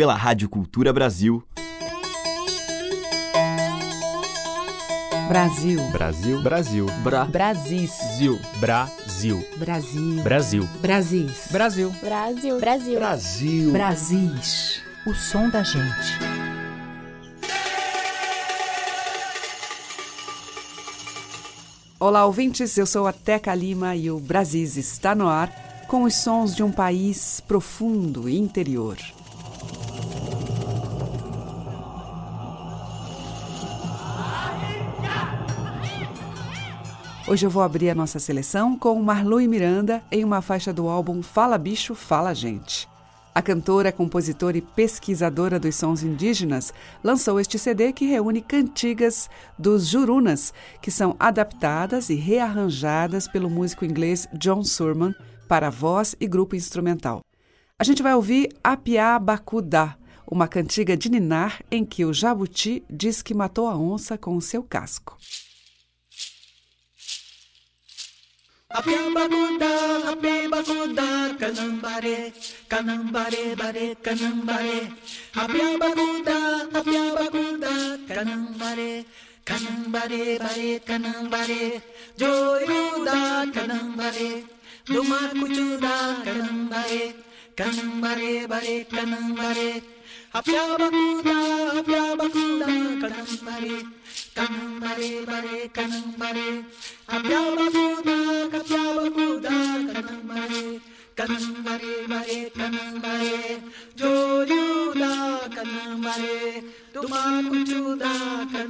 pela Rádio Cultura Brasil. Brasil. Brasil. Brasil. Bra. Brasis. Zil. Brasil. Brasil. Brasil. Brasis. Brasil. Brasil. Brasil. Brasil. Brasis. O som da gente. Olá, ouvintes. Eu sou a Teca Lima e o Brasis está no ar com os sons de um país profundo e interior. Hoje eu vou abrir a nossa seleção com Marlui Miranda em uma faixa do álbum Fala Bicho, Fala Gente. A cantora, compositora e pesquisadora dos sons indígenas lançou este CD que reúne cantigas dos jurunas, que são adaptadas e rearranjadas pelo músico inglês John Surman para voz e grupo instrumental. A gente vai ouvir Apiá Bakudá, uma cantiga de ninar em que o jabuti diz que matou a onça com o seu casco. Apimba gundar, apimba gundar, kanambare, kanambare, bare, kanambare. Apimba gundar, apimba gundar, kanambare, kanambare, bare, kanambare. Joy kanambare, canambare, dumar kuchuda, kanambare, kanambare, bare, canambare. ಅಪ್ಯಾಬಕೂದ ಅಪ್ಯಾಬಕೂದ ಕದಂಬರೆ ಕದಂಬರೆ ಬರೆ ಕದಂಬರೆ ಅಪ್ಯಾಬಕೂದ ಕಪ್ಯಾಬಕೂದ ಕದಂಬರೆ ಕದಂಬರೆ ಬರೆ ಕದಂಬರೆ ಜೋಜೂದ ಕದಂಬರೆ ತುಮಾಕುಚೂದ ಕದಂಬರೆ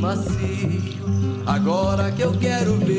macio. Agora que eu quero ver.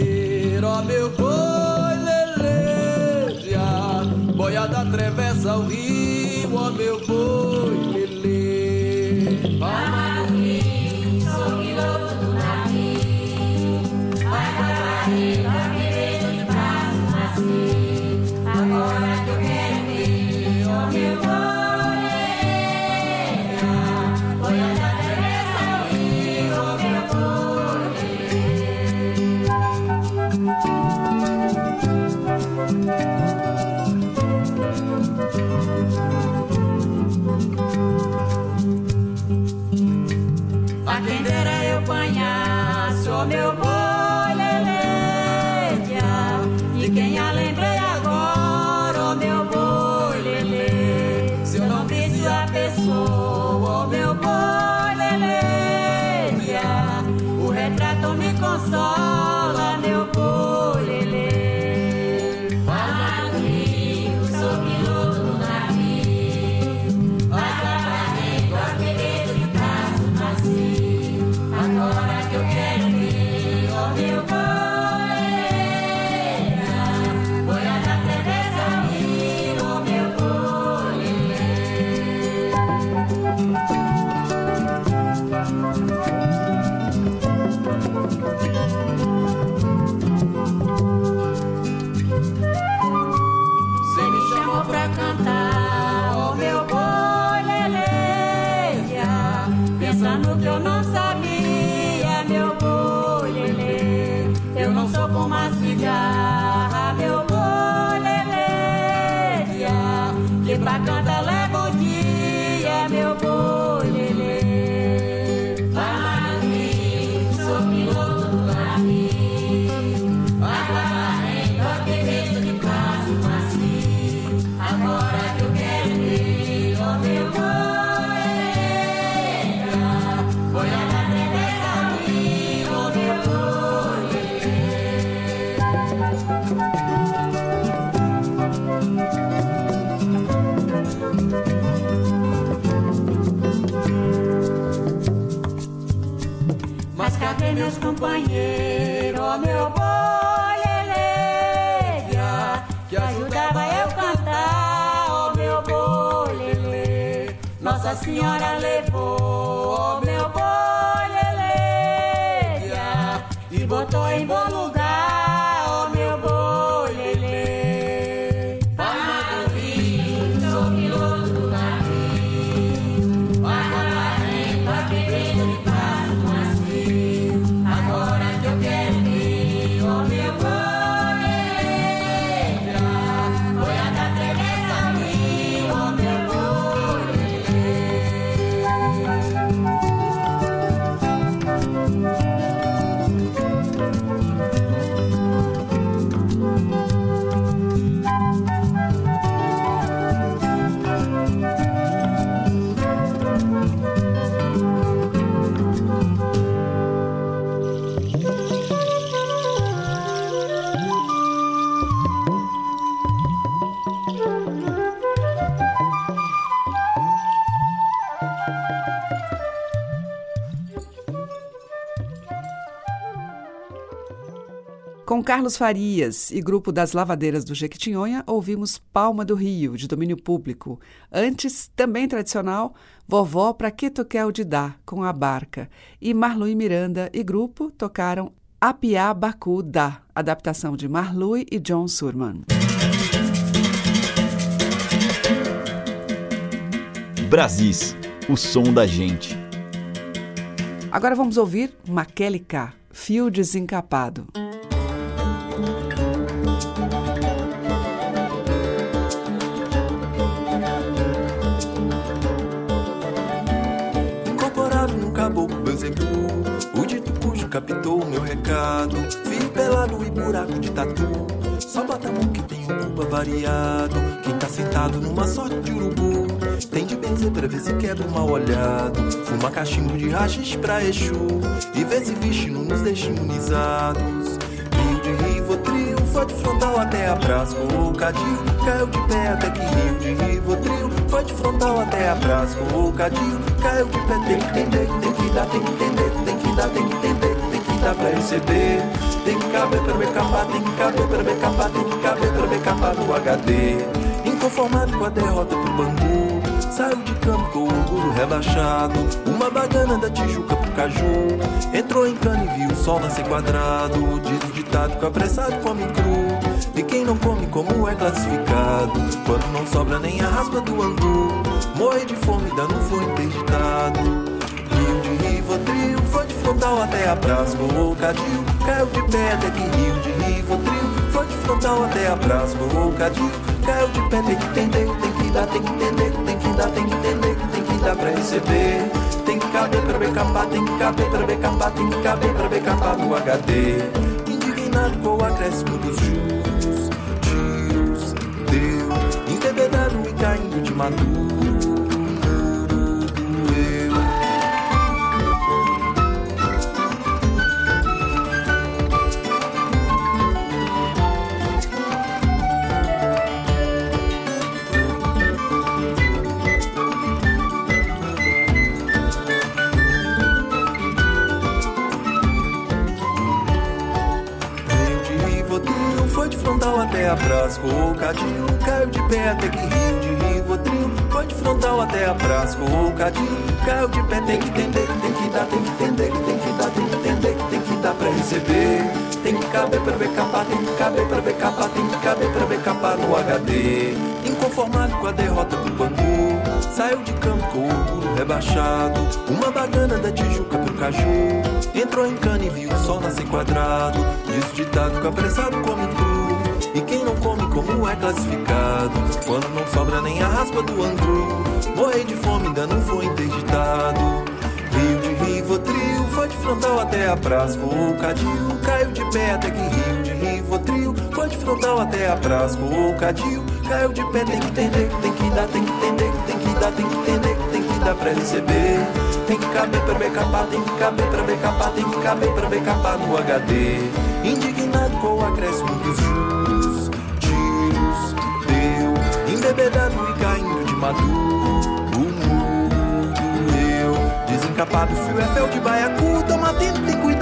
meus companheiro, ó meu boi eleia, é que ajudava eu cantar, ó meu boi lelê. É. Nossa Senhora levou, ó meu boi eleia, é e botou em bom lugar. Com Carlos Farias e grupo das Lavadeiras do Jequitinhonha, ouvimos Palma do Rio, de domínio público. Antes, também tradicional, Vovó para Que Toquel de Dá, com a Barca. E Marlui Miranda e grupo tocaram Apiá Bacu Dá, adaptação de Marlui e John Surman. Brasis, o som da gente. Agora vamos ouvir Maquele K, Fio Desencapado. Captou meu recado. Fio pelado e buraco de tatu. Só bota a mão que tem um culpa variado. Quem tá sentado numa sorte de urubu. Tem de benzer pra ver se quebra o mal olhado. Fuma cachimbo de rachis pra Exu. E vê se não nos deixa imunizados. Rio de Rivotril, foi de frontal até a praça. O cadinho caiu de pé até que Rio de Rivotril. Foi de frontal até a praça. O cadinho caiu de pé. Tem que entender, tem que dar, tem que entender, tem que dar, tem que entender, tem que dar pra receber. Tem que caber pra capar, tem que caber pra capar, tem que caber pra capar no HD. Inconformado com a derrota pro Bangu. Saiu de campo com o orgulho relaxado. Uma bagana da Tijuca pro Caju. Entrou em cana e viu o sol nascer quadrado. Diz o ditado que o apressado come cru. E quem não come, como é classificado? Quando não sobra nem a raspa do angu. Morre de fome, dando foi interditado. Foi de frontal até a praça. O cadinho caiu de pé até que Rio de Rivotril. Foi de frontal até a praça. O cadinho caiu de pé, tem que entender, tem que dar, tem que entender, tem que dar, tem que entender, tem que dar pra receber. Tem que caber pra capar, tem que caber pra capar, tem que caber pra capar no HD. Indignado com o acréscimo dos juros, tiros, deu, embebedado e caindo de maduro. Cadinho caiu de pé até que Rio de Rivotril foi de frontal até a praça. O cadinho caiu de pé, tem que entender, tem que dar, tem que entender, tem que dar, tem que entender, tem que dar pra receber. Tem que caber pra ver capar, tem que caber pra ver capar, tem que caber pra ver capar no HD. Inconformado com a derrota do Bangu, saiu de campo com o orgulho rebaixado. Uma bagana da Tijuca pro Caju. Entrou em cana e viu o sol nascer quadrado. Diz ditado o apressado cru. E quem não come, como é classificado? Quando não sobra nem a raspa do angu. Morrer de fome, ainda não foi interditado. Rio de Rivotril, foi de frontal até a praça. O cadinho caiu de pé até que Rio de Rivotril, foi de frontal até a praça. O cadinho caiu de pé, tem que entender, tem que dar, tem que entender, tem que dar, tem que entender, tem que dar pra receber. Tem que caber pra capar, tem que caber pra capar, tem que caber pra capar no HD. Indignado com o acréscimo dos juros, maduro. O mundo eu Desencapado, fio é fel de baiacu Toma atento, tem cuidado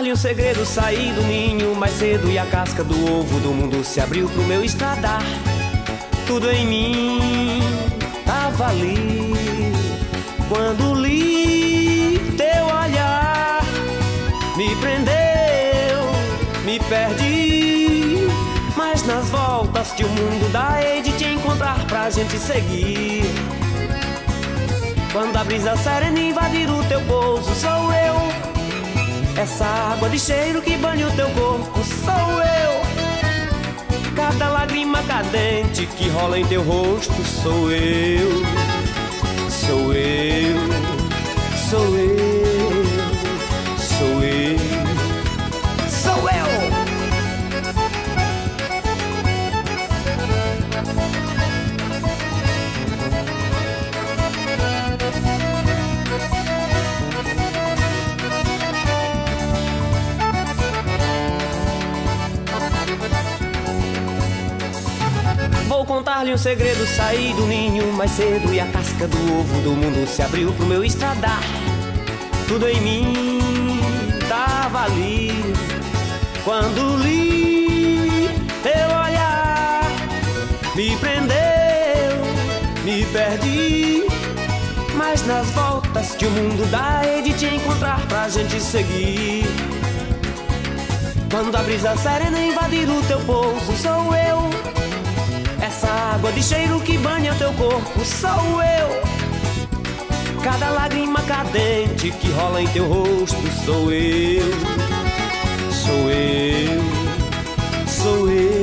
contar-lhe um segredo, saí do ninho mais cedo e a casca do ovo do mundo se abriu pro meu estradar. Tudo em mim tava ali quando li teu olhar, me prendeu, me perdi. Mas nas voltas que o mundo dá, hei de te encontrar pra gente seguir. Quando a brisa serena invadir o teu pouso, sou eu. Essa água de cheiro que banha o teu corpo, sou eu. Cada lágrima cadente que rola em teu rosto, sou eu. Sou eu, sou eu, contar-lhe um segredo, saí do ninho mais cedo e a casca do ovo do mundo se abriu pro meu estradar. Tudo em mim tava ali quando li teu olhar, me prendeu, me perdi. Mas nas voltas que o mundo dá, hei de te encontrar pra gente seguir. Quando a brisa serena invadir o teu pouso, sou eu. Água de cheiro que banha teu corpo, sou eu. Cada lágrima cadente que rola em teu rosto, sou eu. Sou eu, sou eu,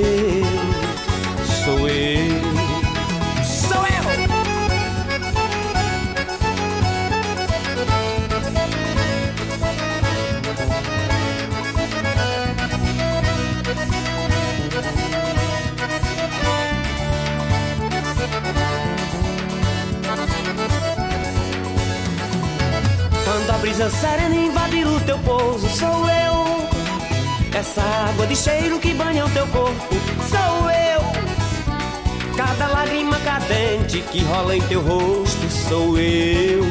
água de cheiro que banha o teu corpo, sou eu. Cada lágrima cadente que rola em teu rosto, sou eu.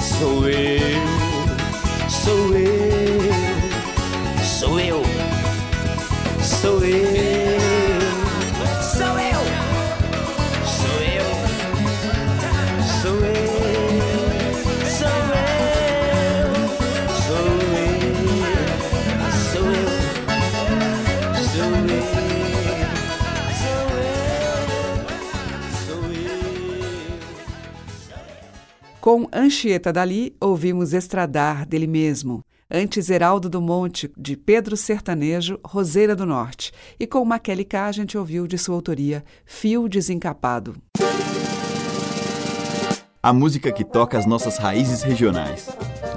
Sou eu, sou eu, sou eu, sou eu, Com Anchieta Dali, ouvimos Estradar dele mesmo. Antes Heraldo do Monte, de Pedro Sertanejo, Roseira do Norte. E com Maquele K, a gente ouviu de sua autoria Fio Desencapado. A música que toca as nossas raízes regionais.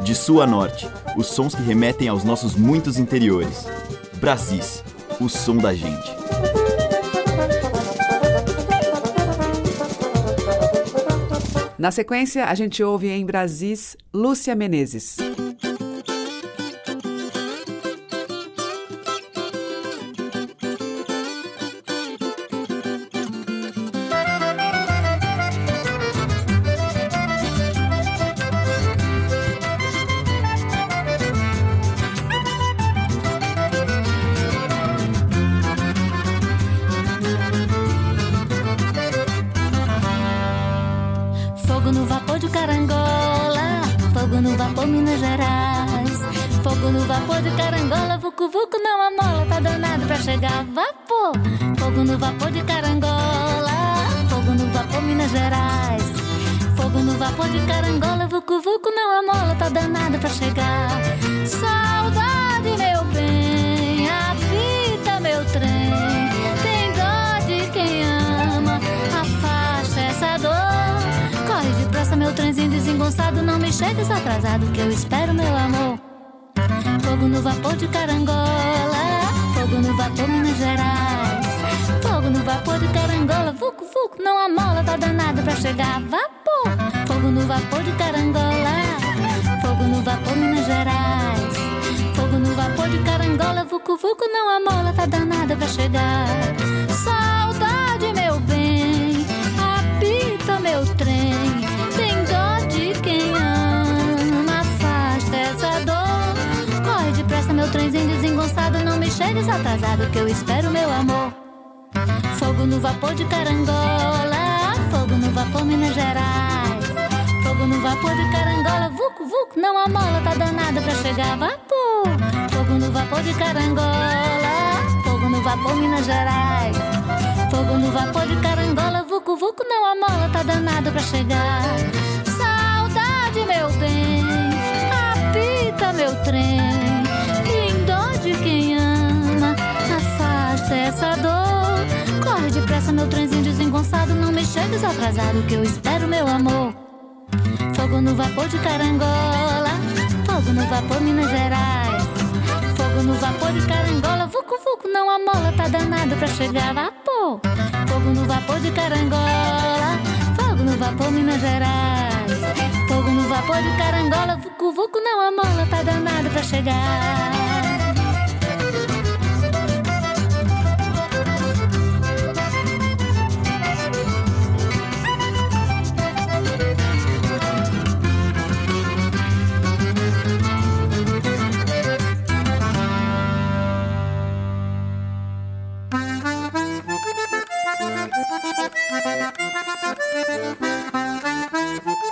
De sul a norte, os sons que remetem aos nossos muitos interiores. Brasis, o som da gente. Na sequência, a gente ouve em Brasis Lúcia Menezes. Minas Gerais. Fogo no vapor de carangola, vucu vucu não amola, tá danado pra chegar vapor. Fogo no vapor de carangola, fogo no vapor Minas Gerais. Fogo no vapor de carangola, vucu vucu não amola, tá danado pra chegar. Saudade, meu meu trenzinho desengonçado. Não me chegues atrasado, que eu espero, meu amor. Fogo no vapor de carangola, fogo no vapor Minas Gerais. Fogo no vapor de carangola, vucu vucu, não amola, tá danado pra chegar. Vapor, fogo no vapor de carangola, fogo no vapor Minas Gerais. Fogo no vapor de carangola, vucu vucu, não amola, tá danado pra chegar. Saudade, chegues atrasado que eu espero meu amor. Fogo no vapor de carangola, fogo no vapor Minas Gerais. Fogo no vapor de carangola, vucu vucu, não a mola tá danada pra chegar vapor. Fogo no vapor de carangola, fogo no vapor Minas Gerais. Fogo no vapor de carangola, vucu vucu, não a mola tá danada pra chegar. Chegues atrasado que eu espero meu amor. Fogo no vapor de carangola, fogo no vapor Minas Gerais. Fogo no vapor de carangola, vucu vucu, não a mola tá danado pra chegar vapor. Fogo no vapor de carangola, fogo no vapor Minas Gerais. Fogo no vapor de carangola, vucu vucu, não a mola tá danado pra chegar. Thank you.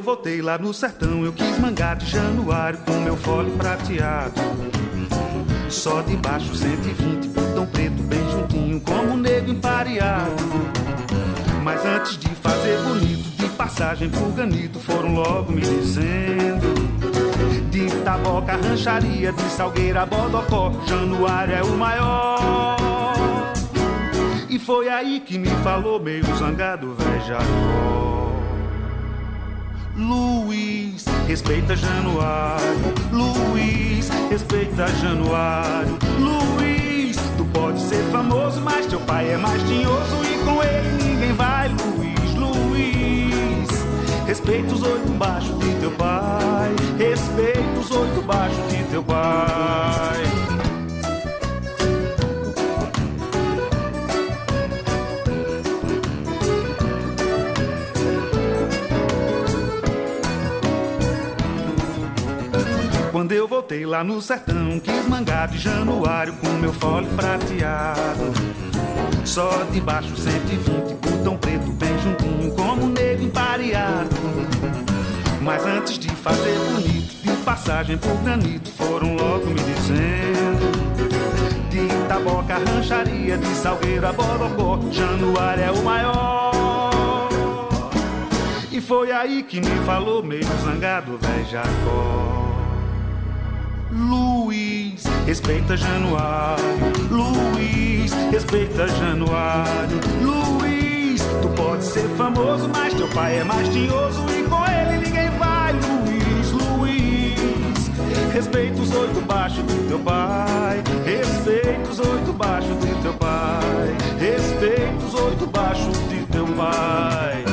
Eu voltei lá no sertão, eu quis mangar de januário com meu fole prateado. Só de baixo 120, botão preto bem juntinho, como um negro empareado. Mas antes de fazer bonito, de passagem pro ganito, foram logo me dizendo. De Taboca, rancharia, de Salgueira, Bodocó, Januário é o maior. E foi aí que me falou meio zangado, velho Jacó. Luiz, respeita Januário. Luiz, respeita Januário. Luiz, tu pode ser famoso, mas teu pai é mais tinhoso e com ele ninguém vai, Luiz. Luiz, respeita os oito baixos de teu pai. Respeita os oito baixos de teu pai. Eu voltei lá no sertão, quis mangar de januário com meu fole prateado. Só de baixo 120, botão preto bem juntinho, como negro empareado. Mas antes de fazer bonito, de passagem por granito, foram logo me dizendo. De Itaboca, rancharia, de Salgueiro a Borocó, Januário é o maior. E foi aí que me falou, meio zangado, velho Jacó. Luiz, respeita Januário. Luiz, respeita Januário. Luiz, tu pode ser famoso, mas teu pai é mais tinhoso e com ele ninguém vai. Luiz, Luiz, respeita os oito baixos do teu pai. Respeita os oito baixos de teu pai. Respeita os oito baixos de teu pai.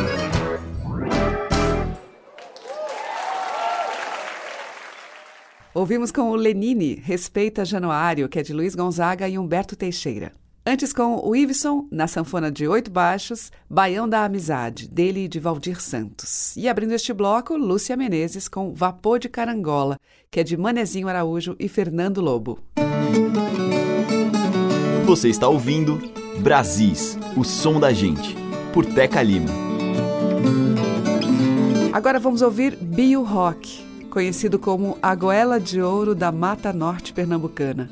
Ouvimos com o Lenine, Respeita Januário, que é de Luiz Gonzaga e Humberto Teixeira. Antes com o Iveson, na sanfona de oito baixos, Baião da Amizade, dele e de Valdir Santos. E abrindo este bloco, Lúcia Menezes com Vapor de Carangola, que é de Manezinho Araújo e Fernando Lobo. Você está ouvindo Brasis, o som da gente, por Teca Lima. Agora vamos ouvir Bio Rock, conhecido como a goela de ouro da Mata Norte Pernambucana.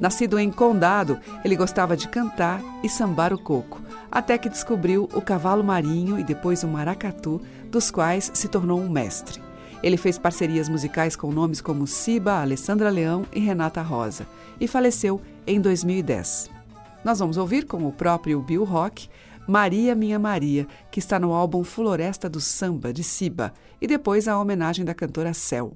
Nascido em Condado, ele gostava de cantar e sambar o coco, até que descobriu o cavalo marinho e depois o maracatu, dos quais se tornou um mestre. Ele fez parcerias musicais com nomes como Siba, Alessandra Leão e Renata Rosa, e faleceu em 2010. Nós vamos ouvir com o próprio Bill Rock Maria Minha Maria, que está no álbum Floresta do Samba, de Siba, e depois a homenagem da cantora Cel.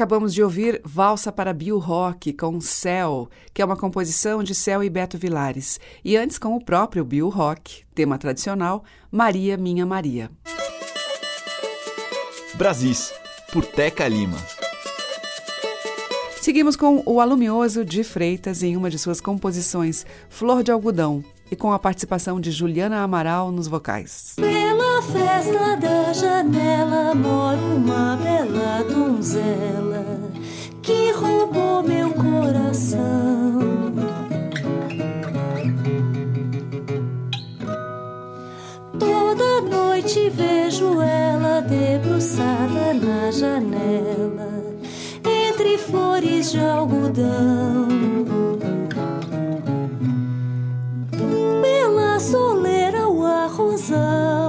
Acabamos de ouvir Valsa para Bill Rock com Céu, que é uma composição de Céu e Beto Vilares, e antes com o próprio Bill Rock, tema tradicional Maria Minha Maria. Brasis, por Teca Lima. Seguimos com o Alumioso de Freitas em uma de suas composições, Flor de Algodão, e com a participação de Juliana Amaral nos vocais. Pela festa da janela mora uma bela donzela que roubou meu coração. Toda noite vejo ela debruçada na janela entre flores de algodão. Pela soleira o arrozal,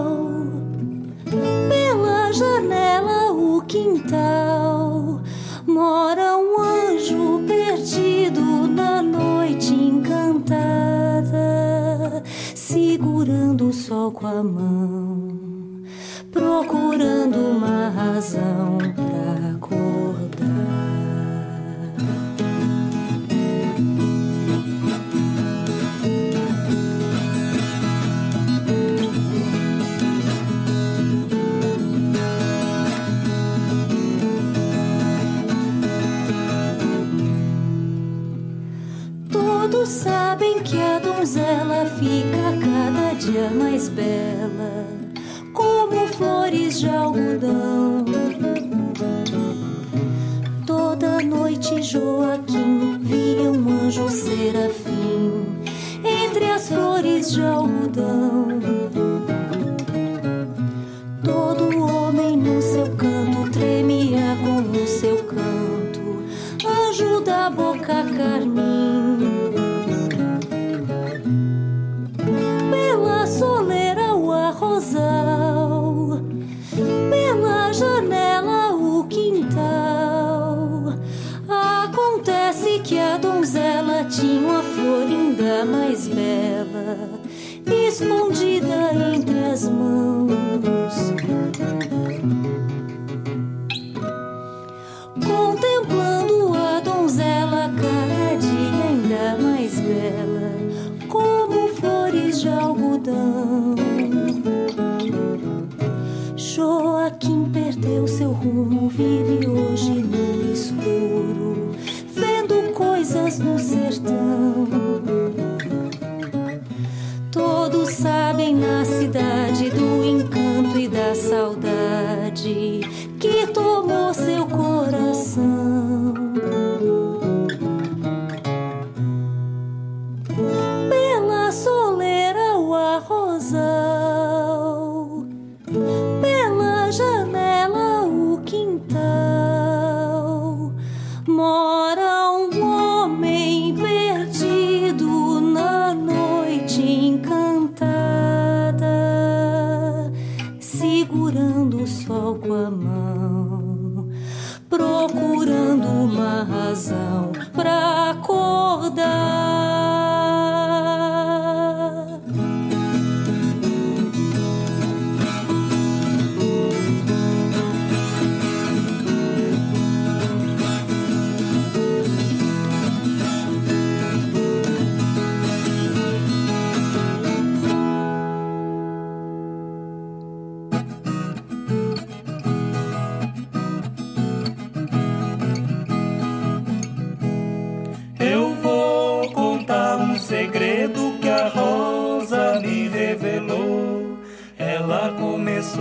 sol com a mão, procurando uma razão pra acordar. Todos sabem que a donzela fica cada dia mais bela, como flores de algodão. Toda noite Joaquim via um anjo serafim entre as flores de algodão. Todo homem no seu canto tremia com o seu canto, anjo da boca carmim.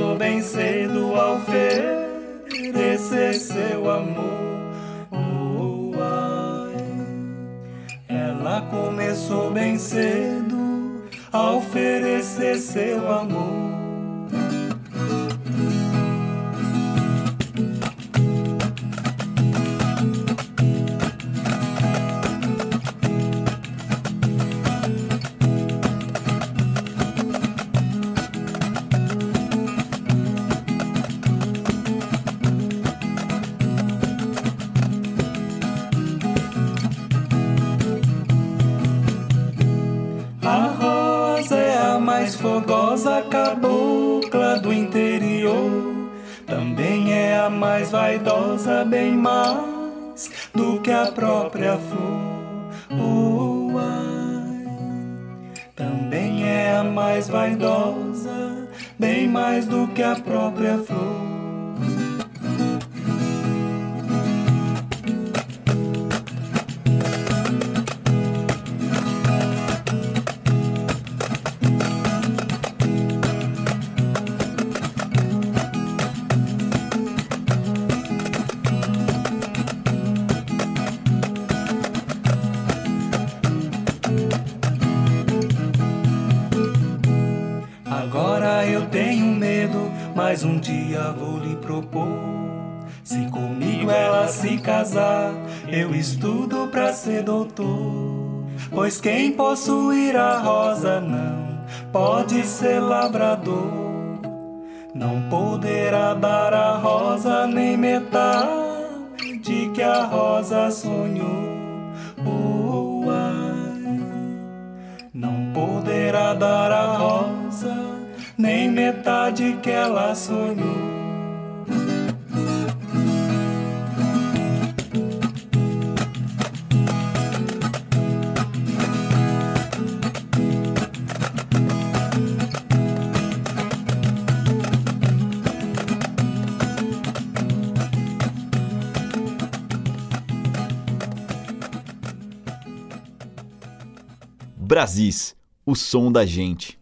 Sou bem ser. mas um dia vou lhe propor. Se comigo ela se casar, eu estudo pra ser doutor. Pois quem possuir a rosa não pode ser lavrador. Não poderá dar a rosa nem metade que a rosa sonhou. Oh, não poderá dar a rosa nem metade que ela sonhou. Brasis, o som da gente.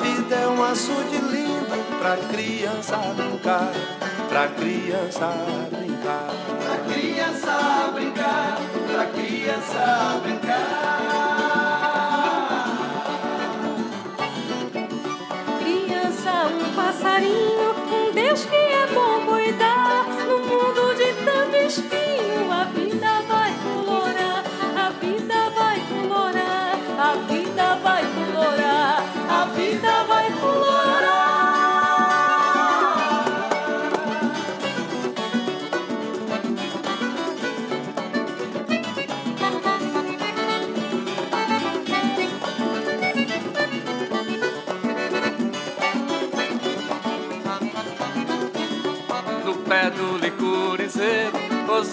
vida é um açude lindo pra criança brincar, pra criança brincar. Pra criança brincar, pra criança brincar.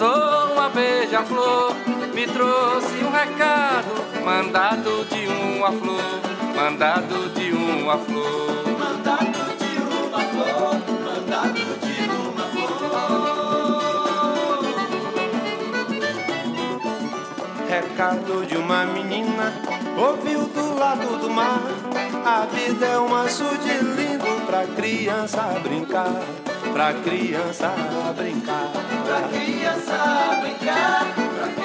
Posou uma beija-flor Me trouxe um recado Mandado de uma flor Mandado de uma flor. Mandado de uma flor, mandado de uma flor. Recado de uma menina Ouviu do lado do mar. A vida é um açude lindo Pra criança brincar Pra criança brincar. Pra criança brincar, pra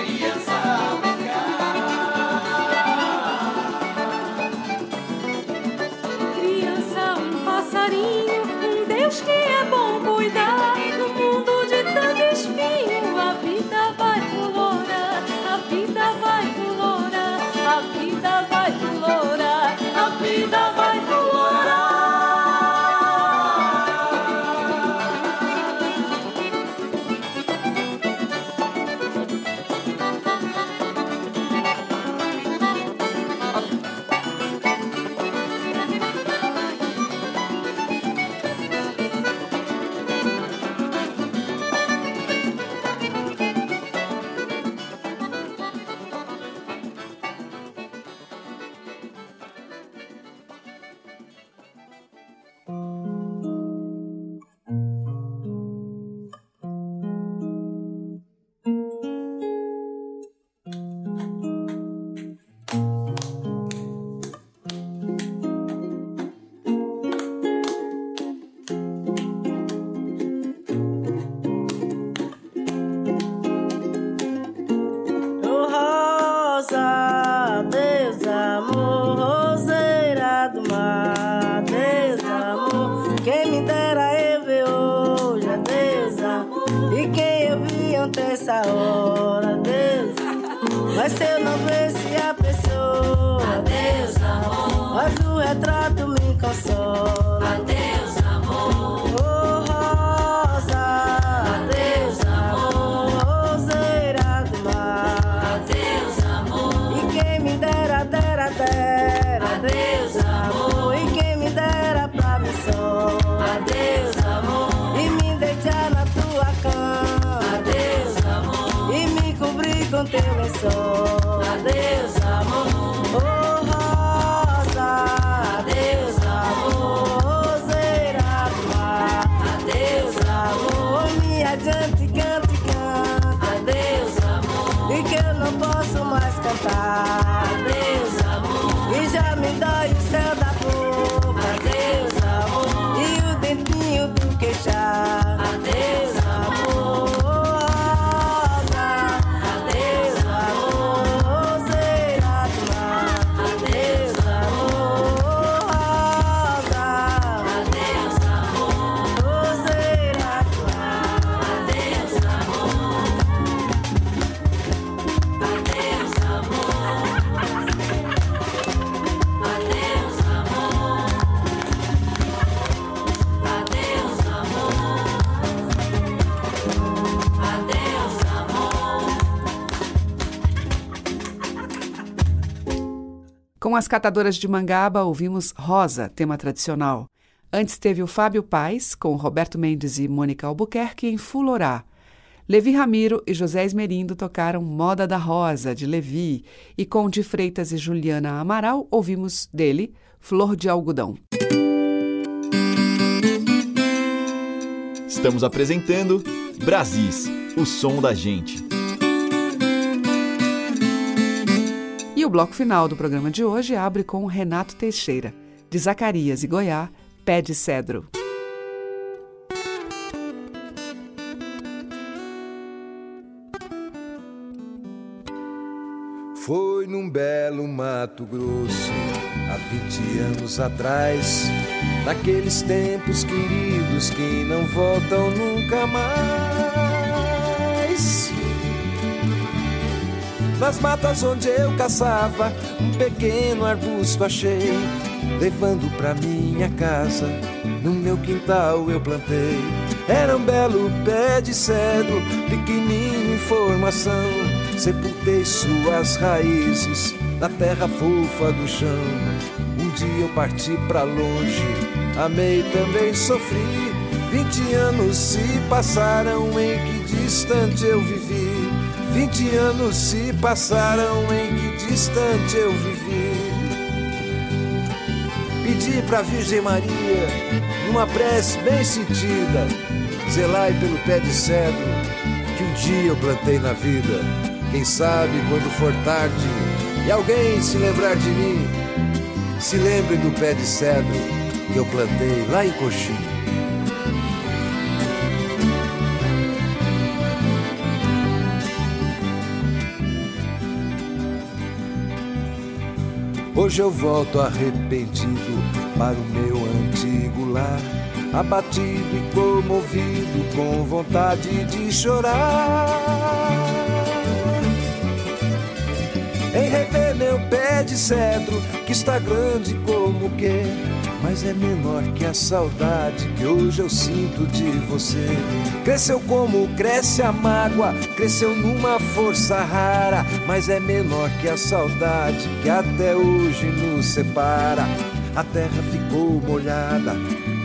E que eu não posso mais cantar, Deus amor. E já me dói o céu da as catadoras de Mangaba, ouvimos Rosa, tema tradicional. Antes teve o Fábio Paz, com Roberto Mendes e Mônica Albuquerque, em Fulorá. Levi Ramiro e José Esmerindo tocaram Moda da Rosa, de Levi, e com de Freitas e Juliana Amaral, ouvimos dele Flor de Algodão. Estamos apresentando Brasis, o som da gente. O bloco final do programa de hoje abre com Renato Teixeira, de Zacarias e Goiá, Pé de Cedro. Foi num belo Mato Grosso, há 20 anos atrás, naqueles tempos queridos que não voltam nunca mais. Nas matas onde eu caçava, um pequeno arbusto achei, levando pra minha casa. No meu quintal eu plantei, era um belo pé de cedro, pequenininho em formação. Sepultei suas raízes na terra fofa do chão. Um dia eu parti pra longe, amei também sofri. Vinte anos se passaram em que distante eu vivi. Vinte anos se passaram em que distante eu vivi. Pedi pra Virgem Maria, numa prece bem sentida, zelai pelo pé de cedro que um dia eu plantei na vida. Quem sabe quando for tarde e alguém se lembrar de mim, se lembre do pé de cedro que eu plantei lá em Coxim. Hoje eu volto arrependido para o meu antigo lar, abatido e comovido, com vontade de chorar. Em rever meu pé de cedro, que está grande como que, mas é menor que a saudade que hoje eu sinto de você. Cresceu como cresce a mágoa, cresceu numa força rara, mas é menor que a saudade que até hoje nos separa. A terra ficou molhada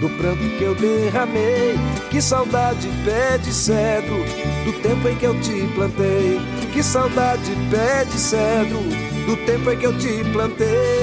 do pranto que eu derramei. Que saudade pé de cedro do tempo em que eu te plantei. Que saudade pé de cedro do tempo em que eu te plantei.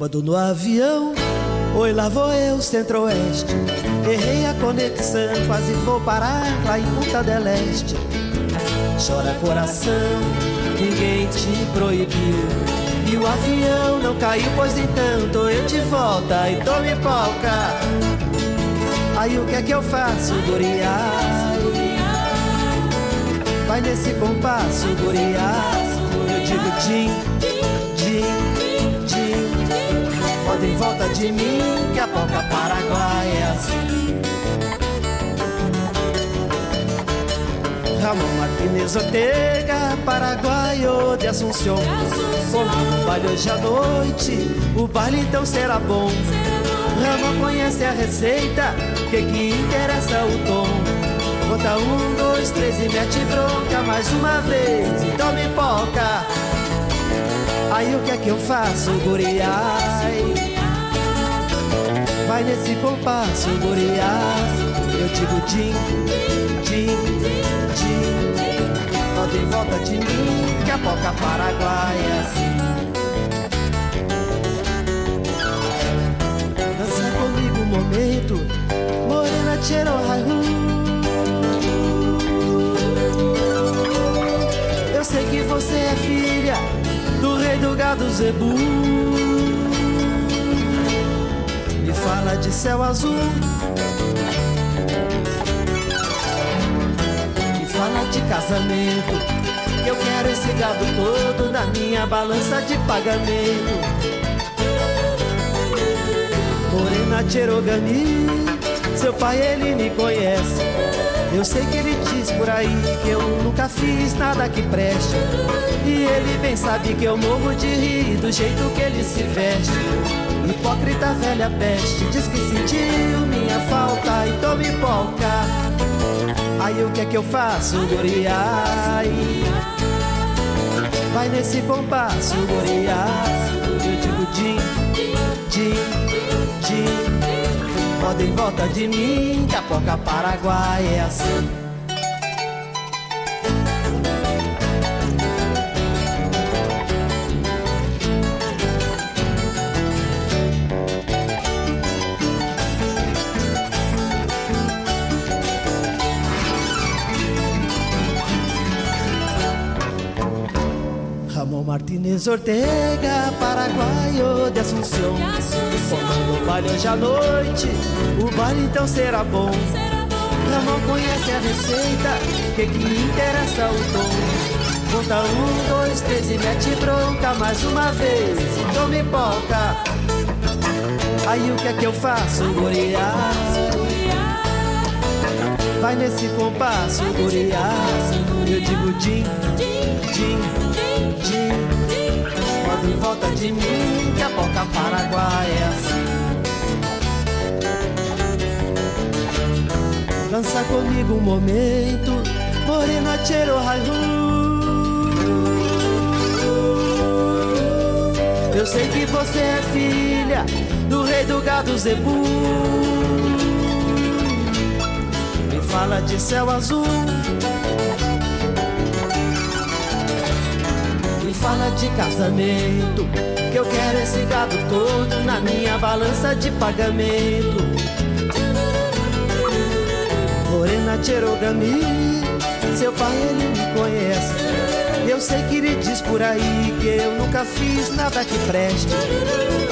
Bêbado no avião, oi lá vou eu, centro-oeste. Errei a conexão, quase vou parar lá em Punta del Este. Chora coração, ninguém te proibiu. E o avião não caiu, pois então tô eu de volta e tome polca. Aí o que é que eu faço, guriá? Vai nesse compasso, guriá. Eu digo din, Roda em volta de mim, que a polca paraguaia é assim. Ramon Martínez Ortega, paraguaio de Assunção. Como um baile hoje à noite, o baile então será bom. Ramon conhece a receita, que que interessa o tom. Conta um, dois, três e mete bronca mais uma vez e tome poca. Aí o que é que eu faço, guriai? Vai nesse compasso, guriai. Eu digo din, din, din. Roda em volta de mim, que a poca paraguaia é assim. Dança comigo um momento, morena cheiro. Eu sei que você é filha do rei do gado Zebu. Fala de céu azul. Me fala de casamento. Eu quero esse gado todo na minha balança de pagamento. Morena Cherogani, seu pai ele me conhece. Eu sei que ele diz por aí que eu nunca fiz nada que preste. E ele bem sabe que eu morro de rir do jeito que ele se veste. Hipócrita velha peste, diz que sentiu minha falta e tome polca. Aí o que é que eu faço, guriai? Vai nesse compasso, guriai. Eu digo din, din, din. Em volta de mim, que a poca paraguaia é assim. Ramon Martínez Ortega, paraguaio de Assunção. Comando o baile hoje à noite, o baile então será bom. Ramon conhece a receita, que que interessa o tom. Conta um, dois, três e mete bronca mais uma vez. E tome polca. Aí o que é que eu faço, guriá? Vai nesse compasso, guriá. Eu digo din, din, din. Roda em volta de mim, que a polca paraguaia é assim. Dança comigo um momento, morena cheiro raihu. Eu sei que você é filha do rei do gado Zebu. Me fala de céu azul. Fala de casamento. Que eu quero esse gado todo na minha balança de pagamento. Morena Cherogami, seu pai ele me conhece. Eu sei que ele diz por aí que eu nunca fiz nada que preste.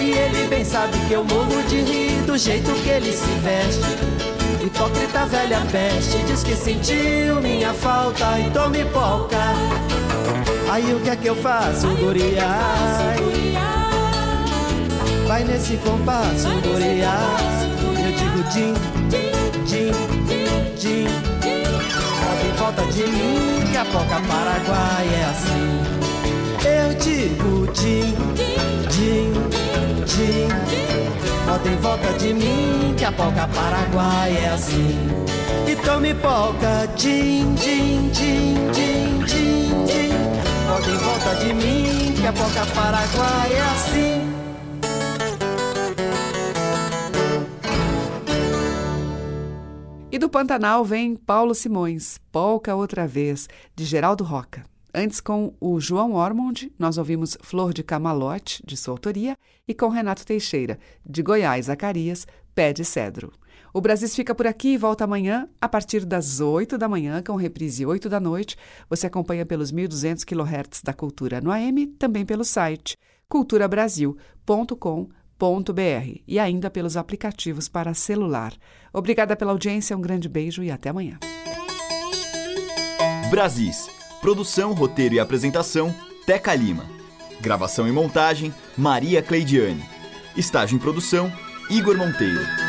E ele bem sabe que eu morro de rir do jeito que ele se veste. Hipócrita velha peste, diz que sentiu minha falta e tome polca. Aí o que é que eu faço, guriai? Vai nesse compasso, guriai. Eu digo din, din, din. Roda em volta de mim, que a poca paraguaia é assim. Eu digo din, din, din. Roda em volta de mim, que a polca paraguaia é assim. E tome polca, din, din, din, din, din, din. Roda em volta de mim, que a polca paraguaia é assim. E do Pantanal vem Paulo Simões, Polca Outra Vez, de Geraldo Roca. Antes, com o João Ormond, nós ouvimos Flor de Camalote, de sua autoria, e com Renato Teixeira, de Goiás, Zacarias, Pé de Cedro. O Brasis fica por aqui e volta amanhã, a partir das 8 da manhã, com reprise 8 da noite. Você acompanha pelos 1.200 kHz da Cultura no AM, também pelo site culturabrasil.com.br e ainda pelos aplicativos para celular. Obrigada pela audiência, um grande beijo e até amanhã. Brasis. Produção, roteiro e apresentação, Teca Lima. Gravação e montagem, Maria Cleidiane. Estágio em produção, Igor Monteiro.